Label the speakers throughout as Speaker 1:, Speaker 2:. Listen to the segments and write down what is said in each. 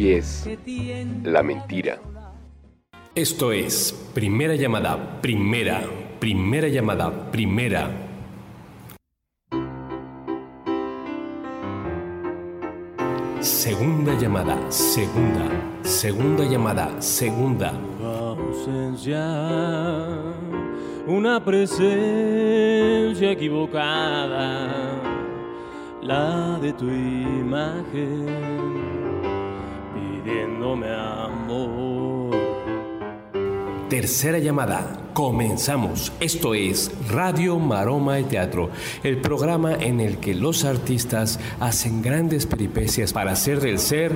Speaker 1: hoy es La mentira.
Speaker 2: Esto es Primera Llamada, Primera, Primera Llamada, Primera. Segunda llamada, segunda, segunda llamada, segunda.
Speaker 3: ausencia, una presencia equivocada, la de tu imagen, pidiéndome amor.
Speaker 2: Tercera llamada, comenzamos. Esto es Radio Maroma de Teatro, el programa en el que los artistas hacen grandes peripecias para hacer del ser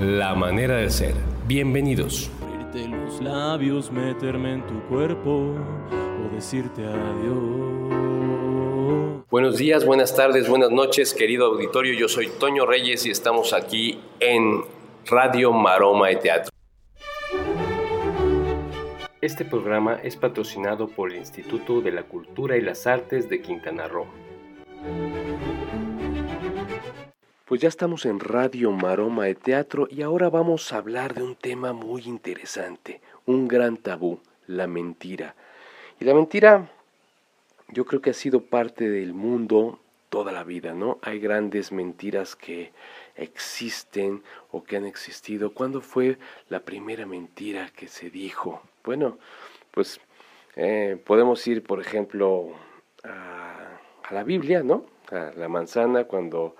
Speaker 2: la manera de ser. Bienvenidos.
Speaker 3: Abrirte los labios, meterme en tu cuerpo o decirte adiós.
Speaker 1: Buenos días, buenas tardes, buenas noches, querido auditorio. Yo soy Toño Reyes y estamos aquí en Radio Maroma de Teatro. Este programa es patrocinado por el Instituto de la Cultura y las Artes de Quintana Roo. Pues ya estamos en Radio Maroma de Teatro y ahora vamos a hablar de un tema muy interesante, un gran tabú, la mentira. Y la mentira yo creo que ha sido parte del mundo toda la vida, ¿no? Hay grandes mentiras que existen o que han existido. ¿Cuándo fue la primera mentira que se dijo? Bueno, pues eh, podemos ir, por ejemplo, a, la Biblia, ¿no? A la manzana, cuando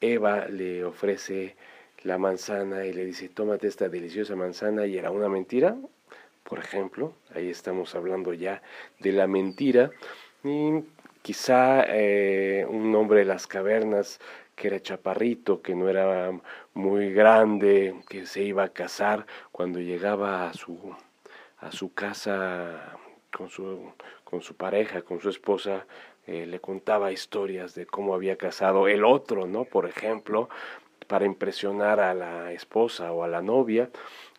Speaker 1: Eva le ofrece la manzana y le dice, tómate esta deliciosa manzana y era una mentira, por ejemplo, ahí estamos hablando ya de la mentira. Y quizá eh, un hombre de las cavernas que era chaparrito, que no era muy grande, que se iba a casar cuando llegaba a su, a su casa con su, con su pareja, con su esposa, eh, le contaba historias de cómo había casado el otro, ¿no? Por ejemplo, para impresionar a la esposa o a la novia.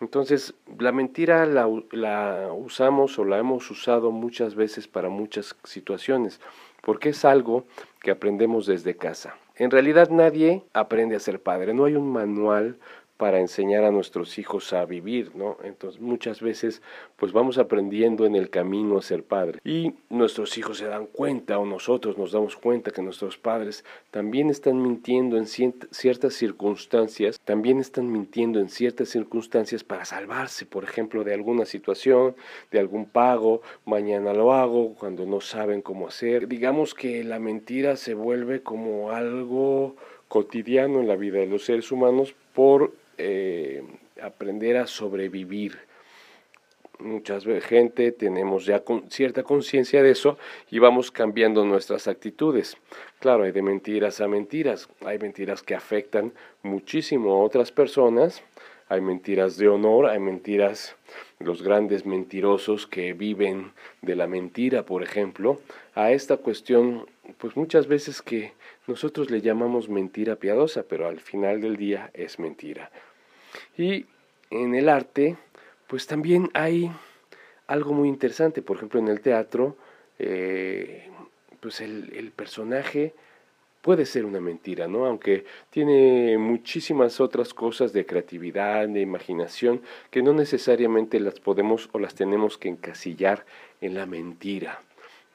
Speaker 1: Entonces, la mentira la, la, usamos o la hemos usado muchas veces para muchas situaciones, porque es algo que aprendemos desde casa. En realidad nadie aprende a ser padre, no hay un manual para enseñar a nuestros hijos a vivir, ¿no? Entonces muchas veces pues vamos aprendiendo en el camino a ser padre y nuestros hijos se dan cuenta o nosotros nos damos cuenta que nuestros padres también están mintiendo en ciertas circunstancias, también están mintiendo en ciertas circunstancias para salvarse, por ejemplo, de alguna situación, de algún pago, mañana lo hago, cuando no saben cómo hacer. Digamos que la mentira se vuelve como algo cotidiano en la vida de los seres humanos por eh, aprender a sobrevivir. Muchas gente tenemos ya cierta conciencia de eso y vamos cambiando nuestras actitudes. Claro, hay de mentiras a mentiras. Hay mentiras que afectan muchísimo a otras personas. Hay mentiras de honor, hay mentiras, los grandes mentirosos que viven de la mentira, por ejemplo, a esta cuestión, pues muchas veces que nosotros le llamamos mentira piadosa, pero al final del día es mentira. Y en el arte, pues también hay algo muy interesante, por ejemplo, en el teatro, eh, pues el, el, personaje puede ser una mentira, ¿no? Aunque tiene muchísimas otras cosas de creatividad, de imaginación, que no necesariamente las podemos o las tenemos que encasillar en la mentira,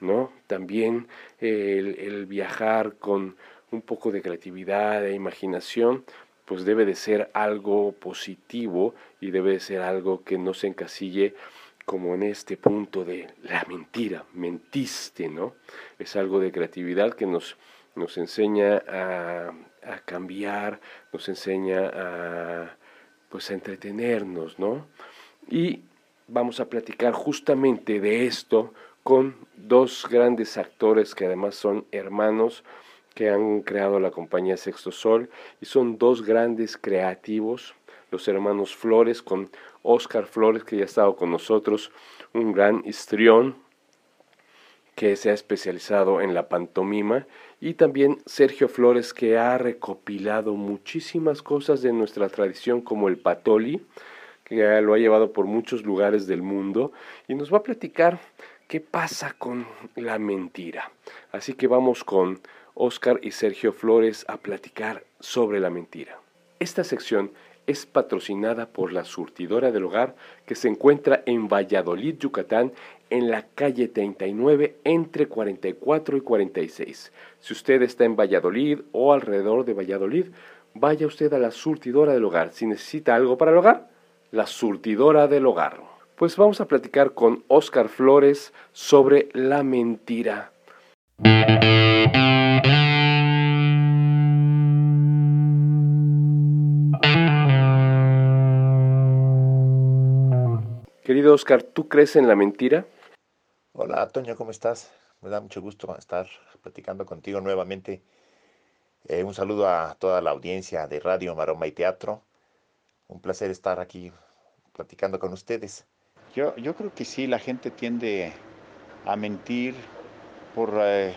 Speaker 1: ¿no? También el, viajar con un poco de creatividad e imaginación, pues debe de ser algo positivo y debe de ser algo que no se encasille como en este punto de la mentira, mentiste, ¿no? Es algo de creatividad que nos, nos enseña a, a cambiar, nos enseña a, pues, a entretenernos, ¿no? Y vamos a platicar justamente de esto con dos grandes actores que además son hermanos, que han creado la compañía Sexto Sol y son dos grandes creativos, los hermanos Flores con Oscar Flores que ya ha estado con nosotros, un gran histrión que se ha especializado en la pantomima, y también Sergio Flores, que ha recopilado muchísimas cosas de nuestra tradición, como el patoli, que lo ha llevado por muchos lugares del mundo, y nos va a platicar qué pasa con la mentira. Así que vamos con Oscar y Sergio Flores a platicar sobre la mentira. Esta sección es patrocinada por la surtidora del hogar que se encuentra en Valladolid, Yucatán, en la calle 39 entre 44 y 46. Si usted está en Valladolid o alrededor de Valladolid, vaya usted a la surtidora del hogar. Si necesita algo para el hogar, la surtidora del hogar. Pues vamos a platicar con Oscar Flores sobre la mentira. Querido Oscar, ¿tú crees en la mentira?
Speaker 4: Hola, Toño, ¿cómo estás? Me da mucho gusto estar platicando contigo nuevamente. Eh, un saludo a toda la audiencia de Radio Maroma y Teatro. Un placer estar aquí platicando con ustedes. Yo, yo creo que sí, la gente tiende a mentir por, eh,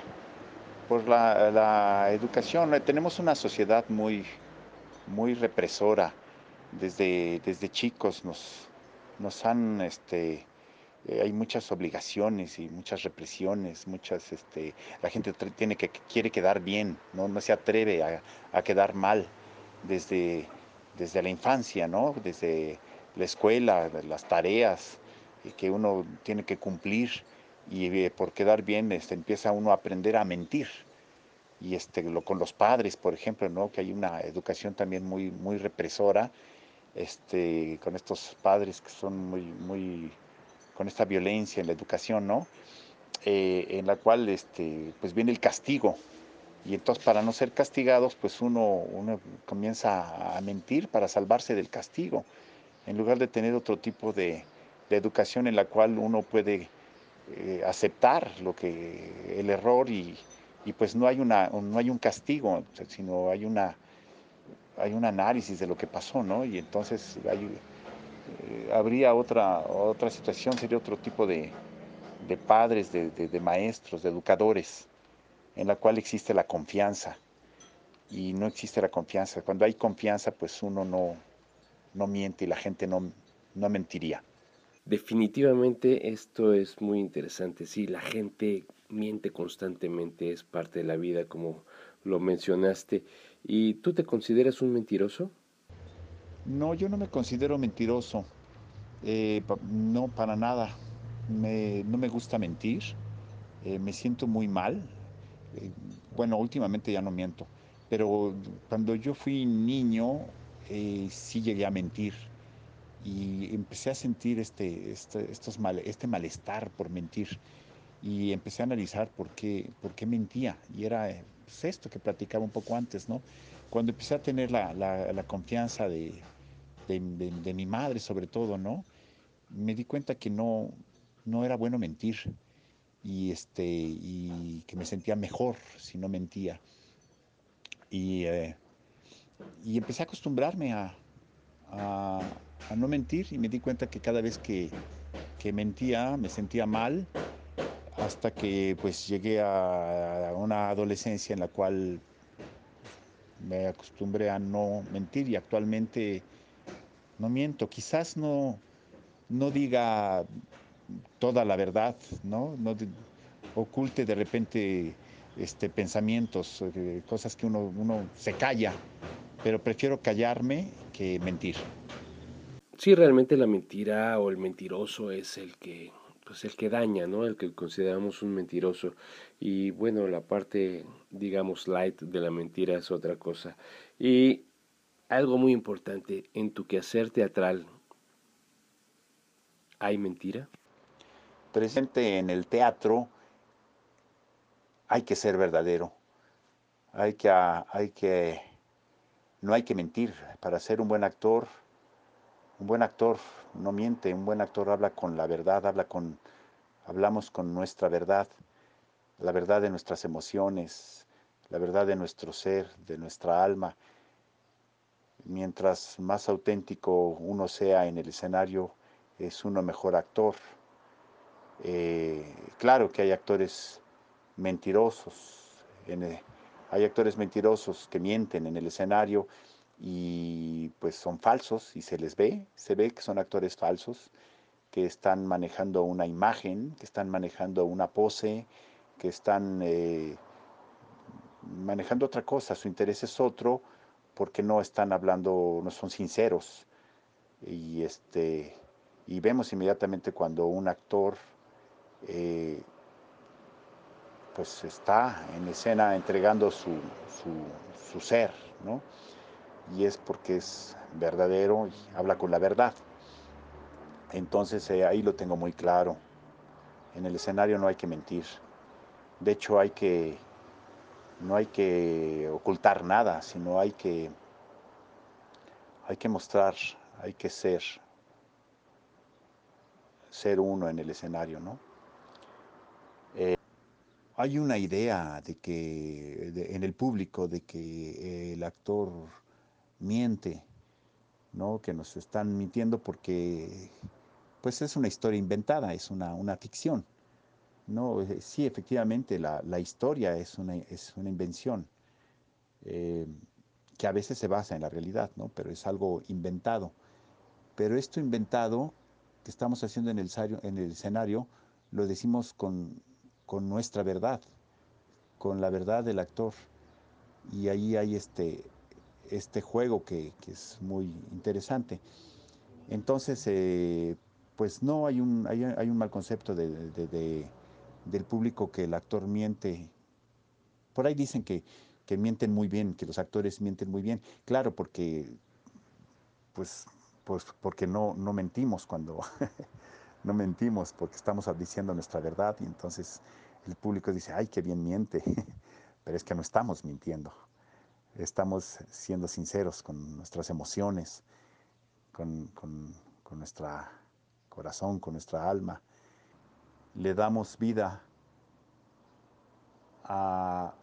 Speaker 4: por la, la, educación. Tenemos una sociedad muy, muy represora. Desde, desde chicos nos, nos han, este, eh, hay muchas obligaciones y muchas represiones, muchas, este, la gente tiene que, quiere quedar bien, no, no se atreve a, quedar mal desde, desde la infancia, ¿no? Desde la escuela, las tareas eh, que uno tiene que cumplir y eh, por quedar bien este, empieza uno a aprender a mentir. Y este, lo, con los padres, por ejemplo, ¿no? que hay una educación también muy, muy represora, este, con estos padres que son muy, muy, con esta violencia en la educación, ¿no? Eh, en la cual este, pues viene el castigo. Y entonces para no ser castigados, pues uno, uno comienza a mentir para salvarse del castigo, en lugar de tener otro tipo de, educación en la cual uno puede eh, aceptar lo que el error y, y, pues no hay una no hay un castigo sino hay una hay un análisis de lo que pasó, ¿no? Y entonces eh, habría otra, otra situación, sería otro tipo de, padres, de, maestros, de educadores, en la cual existe la confianza. Y no existe la confianza. Cuando hay confianza, pues uno no, no miente y la gente no, no mentiría.
Speaker 1: Definitivamente esto es muy interesante. Sí, la gente miente constantemente, es parte de la vida, como lo mencionaste. ¿Y tú te consideras un mentiroso?
Speaker 4: No, yo no me considero mentiroso. Eh, no, para nada. no me gusta mentir. Eh, me siento muy mal. Eh, bueno, últimamente ya no miento. Pero cuando yo fui niño, sí llegué a mentir. Y empecé a sentir este, este, estos mal, este malestar por mentir. Y empecé a analizar por qué, por qué mentía. Y era pues, esto que platicaba un poco antes, ¿no? Cuando empecé a tener la, confianza de, mi madre, sobre todo, ¿no? Me di cuenta que no, no era bueno mentir y, este, y que me sentía mejor si no mentía. Y, eh, y empecé a acostumbrarme a, a, no mentir y me di cuenta que cada vez que, que mentía me sentía mal hasta que pues llegué a una adolescencia en la cual me acostumbré a no mentir y actualmente no miento. Quizás no, no diga toda la verdad, ¿no? oculte de repente este, pensamientos, eh, cosas que uno, uno se calla, pero prefiero callarme que mentir.
Speaker 1: Sí, realmente la mentira o el mentiroso es el que pues el que daña, ¿no? El que consideramos un mentiroso. Y bueno, la parte, digamos, light de la mentira es otra cosa. Y algo muy importante, en tu quehacer teatral, ¿hay mentira?
Speaker 4: Presente en el teatro hay que ser verdadero. Hay que, hay que, no hay que mentir. Para ser un buen actor, un buen actor no miente, un buen actor habla con la verdad, habla con, hablamos con nuestra verdad, la verdad de nuestras emociones, la verdad de nuestro ser, de nuestra alma. Mientras más auténtico uno sea en el escenario, es uno mejor actor. Eh, claro que hay actores mentirosos, hay actores mentirosos que mienten en el escenario y pues son falsos y se les ve, se ve que son actores falsos, que están manejando una imagen, que están manejando una pose, que están eh, manejando otra cosa, su interés es otro, porque no están hablando, no son sinceros. Y, este, y vemos inmediatamente cuando un actor eh, pues está en escena entregando su, su, ser, ¿no? Y es porque es verdadero y habla con la verdad. Entonces eh, ahí lo tengo muy claro. En el escenario no hay que mentir. De hecho hay que no hay que ocultar nada, sino hay que, hay que mostrar, hay que ser, ser uno en el escenario, ¿no? Eh, hay una idea de que en el público de que el actor miente, ¿no? Que nos están mintiendo porque pues es una historia inventada, es una, una ficción. No, eh, sí, efectivamente, la, historia es una, es una invención eh, que a veces se basa en la realidad, ¿no? pero es algo inventado. Pero esto inventado que estamos haciendo en el, en el escenario, lo decimos con, nuestra verdad, con la verdad del actor. Y ahí hay este, este juego que, es muy interesante. Entonces, eh, pues no hay un, hay, un mal concepto de del público que el actor miente. Por ahí dicen que, mienten muy bien, que los actores mienten muy bien. Claro, porque pues, pues porque no, no mentimos cuando no mentimos, porque estamos diciendo nuestra verdad y entonces el público dice, ay, qué bien miente, pero es que no estamos mintiendo, estamos siendo sinceros con nuestras emociones, con, con, con nuestro corazón, con nuestra alma le damos vida a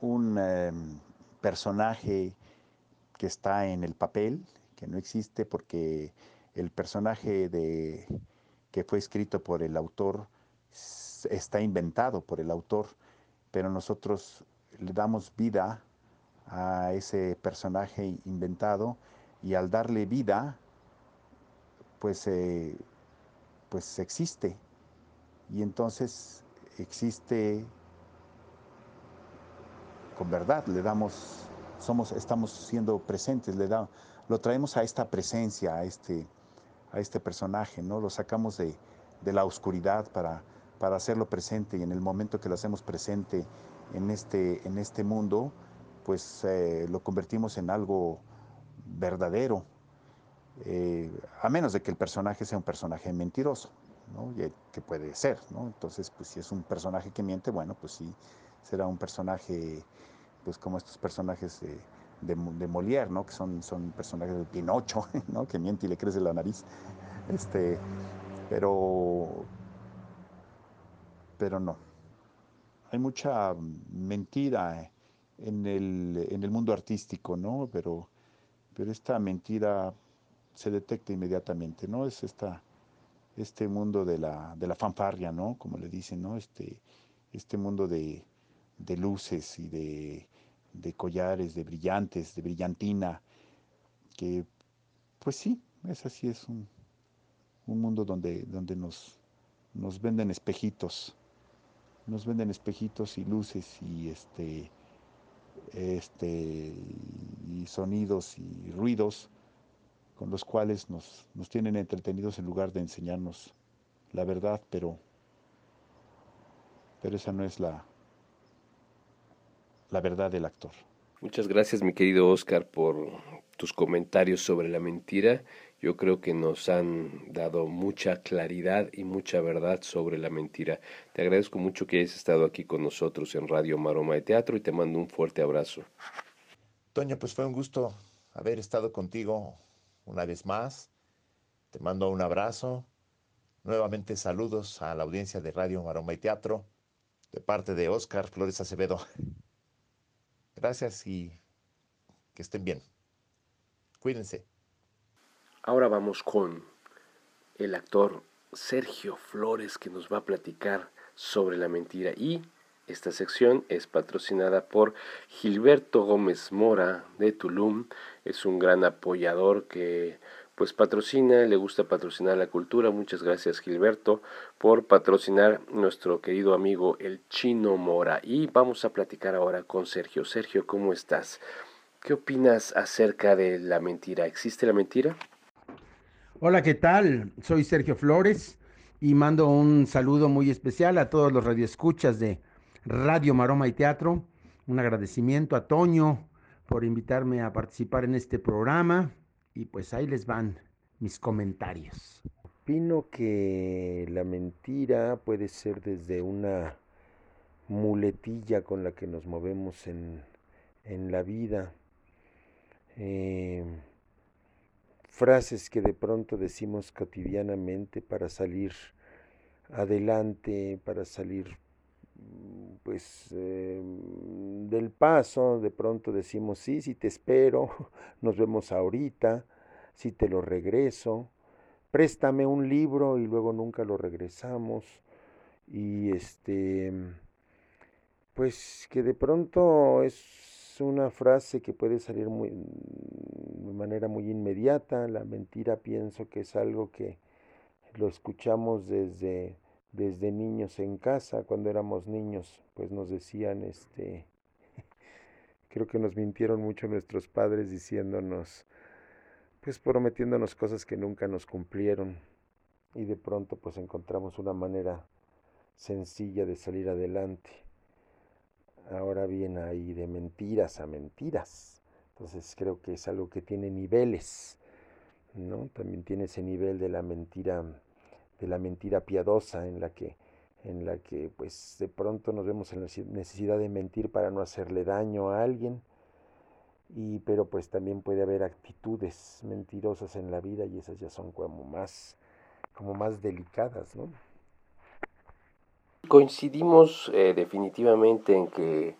Speaker 4: un em, personaje que está en el papel, que no existe porque el personaje de, que fue escrito por el autor está inventado por el autor, pero nosotros le damos vida a ese personaje inventado y al darle vida, pues, eh, pues existe y entonces existe con verdad, le damos, somos, estamos siendo presentes, le da, lo traemos a esta presencia, a este, a este personaje, ¿no? Lo sacamos de, la oscuridad para, para hacerlo presente y en el momento que lo hacemos presente en este, en este mundo, pues eh, lo convertimos en algo verdadero, eh, a menos de que el personaje sea un personaje mentiroso. ¿No? que puede ser, ¿no? Entonces, pues si es un personaje que miente, bueno, pues sí, será un personaje, pues como estos personajes de, de, Molière, ¿no? Que son, son personajes de Pinocho, ¿no? Que miente y le crece la nariz. Este, pero, pero no. Hay mucha mentira en el, en el mundo artístico, ¿no? Pero, pero esta mentira se detecta inmediatamente, ¿no? Es esta este mundo de la, de la fanfarria, ¿no? Como le dicen, ¿no? Este, este mundo de, luces y de, collares, de brillantes, de brillantina, que pues sí, es así, es un, mundo donde, donde nos, nos venden espejitos, nos venden espejitos y luces y este, este, y sonidos y ruidos con los cuales nos, nos tienen entretenidos en lugar de enseñarnos la verdad, pero, pero esa no es la, la verdad del actor.
Speaker 1: Muchas gracias, mi querido Oscar, por tus comentarios sobre la mentira. Yo creo que nos han dado mucha claridad y mucha verdad sobre la mentira. Te agradezco mucho que hayas estado aquí con nosotros en Radio Maroma de Teatro y te mando un fuerte abrazo.
Speaker 4: Toño, pues fue un gusto haber estado contigo una vez más. Te mando un abrazo. Nuevamente saludos a la audiencia de Radio Maroma y Teatro de parte de Oscar Flores Acevedo. Gracias y que estén bien. Cuídense.
Speaker 1: Ahora vamos con el actor Sergio Flores que nos va a platicar sobre la mentira y esta sección es patrocinada por Gilberto Gómez Mora de Tulum. Es un gran apoyador que pues patrocina, le gusta patrocinar la cultura. Muchas gracias Gilberto por patrocinar nuestro querido amigo el Chino Mora. Y vamos a platicar ahora con Sergio. Sergio, ¿cómo estás? ¿Qué opinas acerca de la mentira? ¿Existe la mentira?
Speaker 5: Hola, ¿qué tal? Soy Sergio Flores y mando un saludo muy especial a todos los radioescuchas de Radio Maroma y Teatro. Un agradecimiento a Toño por invitarme a participar en este programa y pues ahí les van mis comentarios.
Speaker 6: Opino que la mentira puede ser desde una muletilla con la que nos movemos en, la vida. Eh, frases que de pronto decimos cotidianamente para salir adelante, para salir pues em, del paso, de pronto decimos, sí, sí te espero, nos vemos ahorita, si te lo regreso, préstame un libro y luego nunca lo regresamos. Y este, pues que de pronto es una frase que puede salir muy, de manera muy inmediata, la mentira pienso que es algo que lo escuchamos desde desde niños en casa, cuando éramos niños, pues nos decían, este, creo que nos mintieron mucho nuestros padres diciéndonos, pues prometiéndonos cosas que nunca nos cumplieron y de pronto pues encontramos una manera sencilla de salir adelante. Ahora viene ahí de mentiras a mentiras. Entonces creo que es algo que tiene niveles, ¿no? También tiene ese nivel de la mentira de la mentira piadosa en la que en la que pues de pronto nos vemos en la necesidad de mentir para no hacerle daño a alguien y pero pues también puede haber actitudes mentirosas en la vida y esas ya son como más como más delicadas ¿no?
Speaker 1: coincidimos eh, definitivamente en que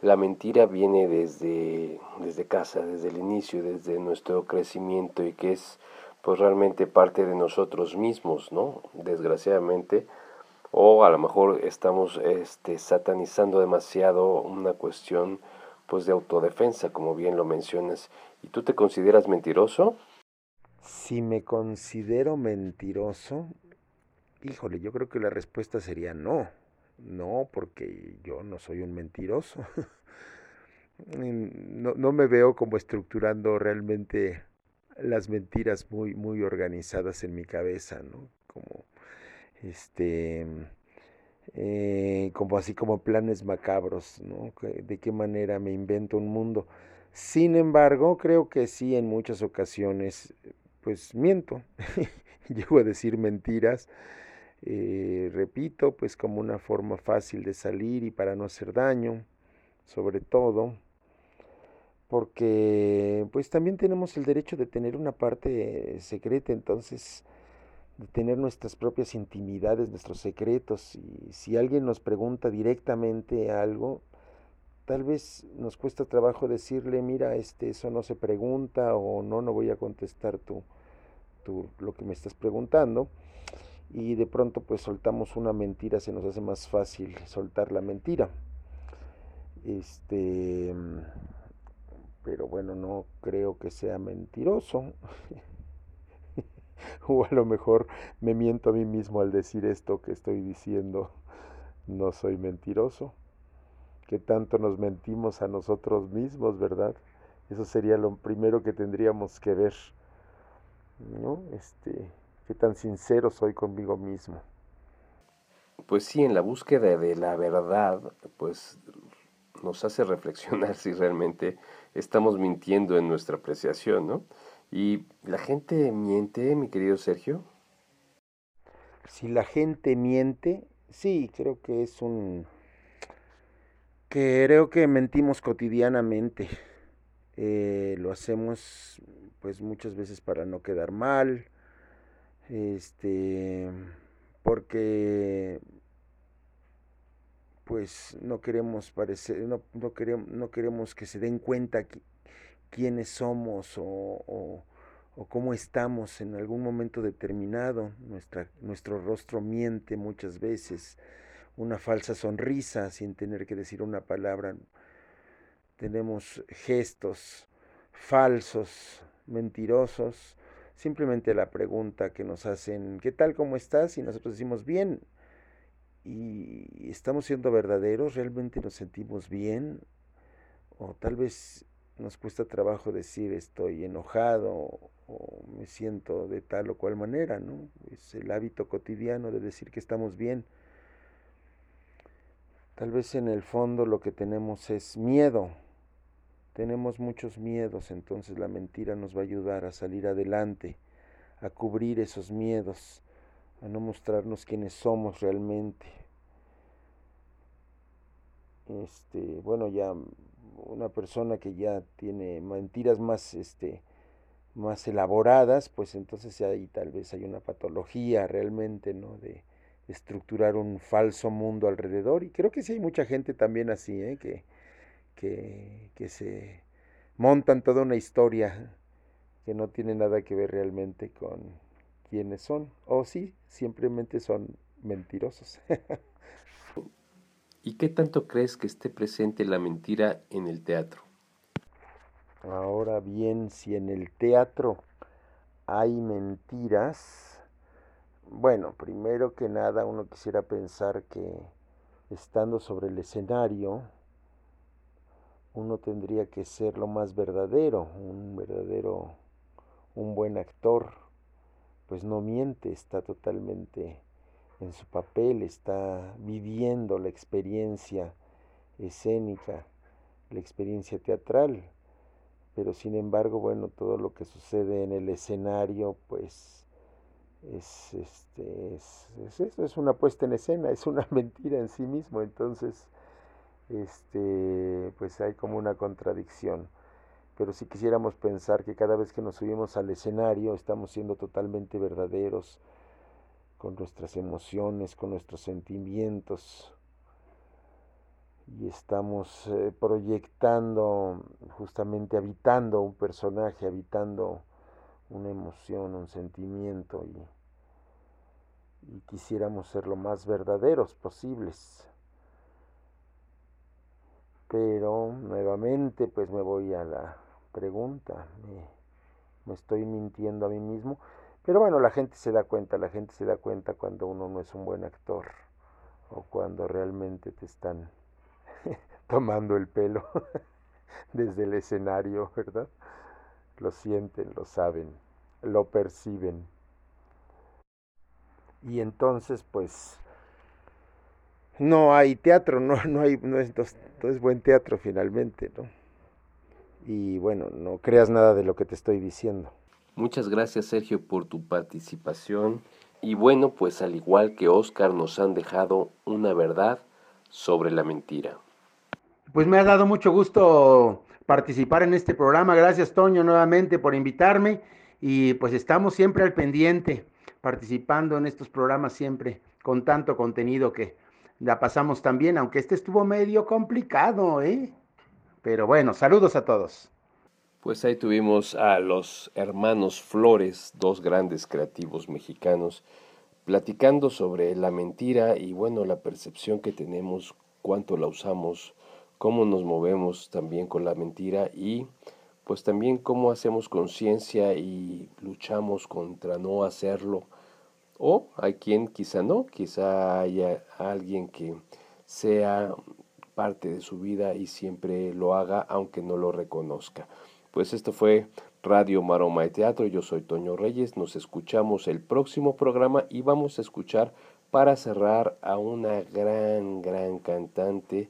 Speaker 1: la mentira viene desde desde casa desde el inicio desde nuestro crecimiento y que es pues realmente parte de nosotros mismos, ¿no? Desgraciadamente, o a lo mejor estamos este, satanizando demasiado una cuestión pues de autodefensa, como bien lo mencionas. ¿Y tú te consideras mentiroso?
Speaker 6: Si me considero mentiroso, híjole, yo creo que la respuesta sería no. No, porque yo no soy un mentiroso. no, no me veo como estructurando realmente las mentiras muy, muy organizadas en mi cabeza, ¿no? Como, este, eh, como así como planes macabros, ¿no? De qué manera me invento un mundo. Sin embargo, creo que sí, en muchas ocasiones, pues miento, llego a decir mentiras, eh, repito, pues como una forma fácil de salir y para no hacer daño, sobre todo porque pues también tenemos el derecho de tener una parte secreta, entonces de tener nuestras propias intimidades, nuestros secretos, y si alguien nos pregunta directamente algo, tal vez nos cuesta trabajo decirle, mira, este, eso no se pregunta, o no, no voy a contestar tú, tú lo que me estás preguntando, y de pronto pues soltamos una mentira, se nos hace más fácil soltar la mentira. Este pero bueno, no creo que sea mentiroso. o a lo mejor me miento a mí mismo al decir esto que estoy diciendo. No soy mentiroso. Que tanto nos mentimos a nosotros mismos, ¿verdad? Eso sería lo primero que tendríamos que ver. ¿No? Este, qué tan sincero soy conmigo mismo.
Speaker 1: Pues sí, en la búsqueda de la verdad, pues nos hace reflexionar si realmente estamos mintiendo en nuestra apreciación, ¿no? ¿Y la gente miente, mi querido Sergio?
Speaker 6: Si la gente miente, sí, creo que es un... Creo que mentimos cotidianamente. Eh, lo hacemos pues muchas veces para no quedar mal, este, porque pues no queremos parecer, no, queremos, no queremos que se den cuenta quiénes somos o, o cómo estamos en algún momento determinado. Nuestra, nuestro rostro miente muchas veces, una falsa sonrisa sin tener que decir una palabra. Tenemos gestos falsos, mentirosos, simplemente la pregunta que nos hacen, ¿qué tal, cómo estás? Y nosotros decimos, bien. Y estamos siendo verdaderos, realmente nos sentimos bien, o tal vez nos cuesta trabajo decir estoy enojado o me siento de tal o cual manera, ¿no? Es el hábito cotidiano de decir que estamos bien. Tal vez en el fondo lo que tenemos es miedo. Tenemos muchos miedos, entonces la mentira nos va a ayudar a salir adelante, a cubrir esos miedos, a no mostrarnos quiénes somos realmente. Este, bueno, ya una persona que ya tiene mentiras más, este, más elaboradas, pues entonces ahí tal vez hay una patología realmente, ¿no? De estructurar un falso mundo alrededor. Y creo que sí hay mucha gente también así, ¿eh? Que, que, que se montan toda una historia que no tiene nada que ver realmente con quiénes son. O sí, simplemente son mentirosos.
Speaker 1: ¿Y qué tanto crees que esté presente la mentira en el teatro?
Speaker 6: Ahora bien, si en el teatro hay mentiras, bueno, primero que nada uno quisiera pensar que estando sobre el escenario, uno tendría que ser lo más verdadero, un verdadero, un buen actor, pues no miente, está totalmente en su papel, está viviendo la experiencia escénica, la experiencia teatral, pero sin embargo, bueno, todo lo que sucede en el escenario, pues es, este, es, es, es una puesta en escena, es una mentira en sí mismo, entonces, este, pues hay como una contradicción. Pero si quisiéramos pensar que cada vez que nos subimos al escenario estamos siendo totalmente verdaderos, con nuestras emociones, con nuestros sentimientos. Y estamos eh, proyectando, justamente habitando un personaje, habitando una emoción, un sentimiento y, y quisiéramos ser lo más verdaderos posibles. Pero nuevamente pues me voy a la pregunta, me, estoy mintiendo a mí mismo. Pero bueno, la gente se da cuenta, la gente se da cuenta cuando uno no es un buen actor o cuando realmente te están tomando el pelo desde el escenario, ¿verdad? Lo sienten, lo saben, lo perciben. Y entonces, pues, no hay teatro, no, no hay, no es, no es buen teatro finalmente, ¿no? Y bueno, no creas nada de lo que te estoy diciendo.
Speaker 1: Muchas gracias Sergio por tu participación y bueno, pues al igual que Oscar nos han dejado una verdad sobre la mentira.
Speaker 5: Pues me ha dado mucho gusto participar en este programa. Gracias Toño nuevamente por invitarme y pues estamos siempre al pendiente participando en estos programas siempre con tanto contenido que la pasamos también, aunque este estuvo medio complicado, ¿eh? Pero bueno, saludos a todos.
Speaker 1: Pues ahí tuvimos a los hermanos Flores, dos grandes creativos mexicanos, platicando sobre la mentira y bueno, la percepción que tenemos, cuánto la usamos, cómo nos movemos también con la mentira y pues también cómo hacemos conciencia y luchamos contra no hacerlo. O hay quien quizá no, quizá haya alguien que sea parte de su vida y siempre lo haga aunque no lo reconozca. Pues esto fue Radio Maroma de Teatro. Yo soy Toño Reyes. Nos escuchamos el próximo programa y vamos a escuchar para cerrar a una gran, gran cantante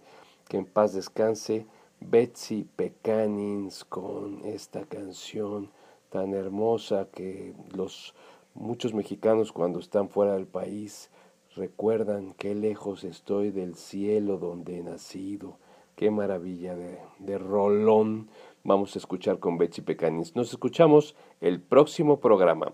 Speaker 1: que en paz descanse, Betsy Pecanins, con esta canción tan hermosa que los muchos mexicanos cuando están fuera del país recuerdan qué lejos estoy del cielo donde he nacido. Qué maravilla de, rolón vamos a escuchar con Betsy Pecanis. Nos escuchamos el próximo programa.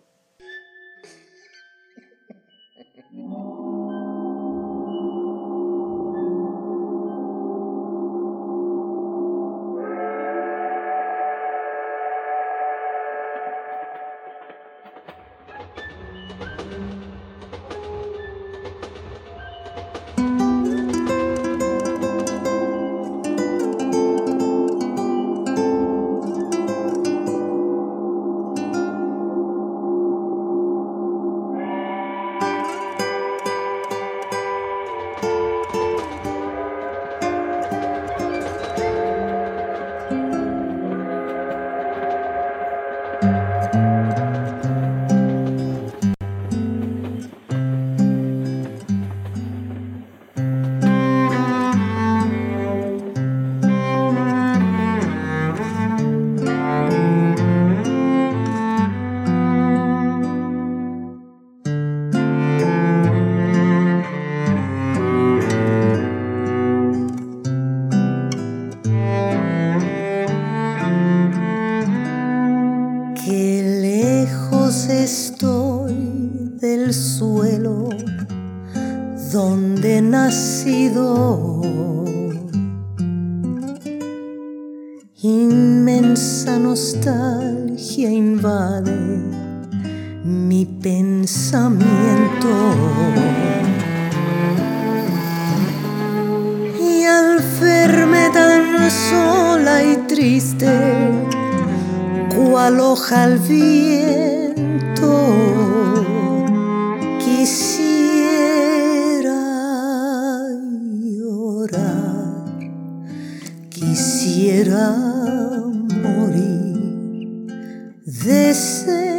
Speaker 7: Nostalgia invade mi pensamiento. Y al verme tan sola y triste, cual hoja al viento, quisiera llorar, quisiera de sentimiento.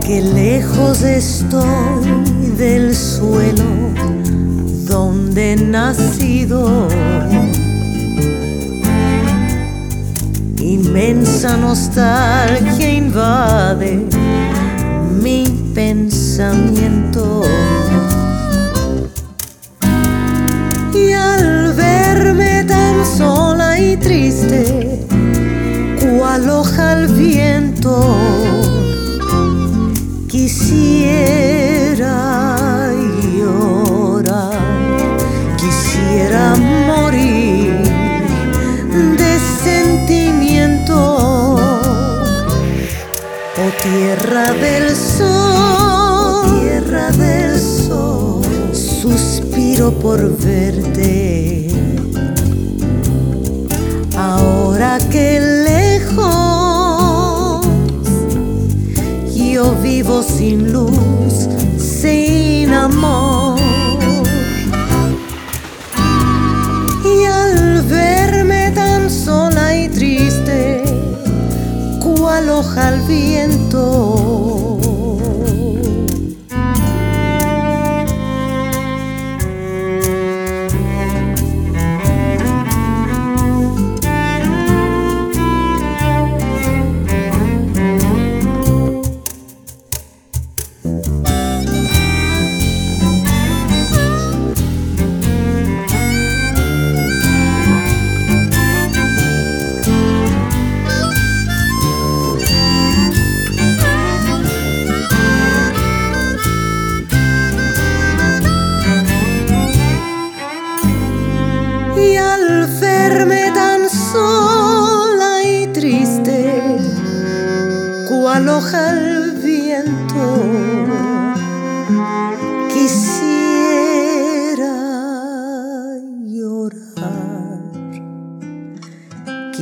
Speaker 7: que lejos estoy del suelo donde nacido. Inmensa nostalgia invade mi pensamiento. Y al verme tan sola y triste, cual hoja al viento, tierra del sol, tierra del sol, suspiro por verte. Ahora que lejos yo vivo sin luz, sin amor. Al viento.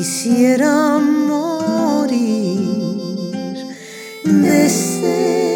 Speaker 7: quisiera morir de sed.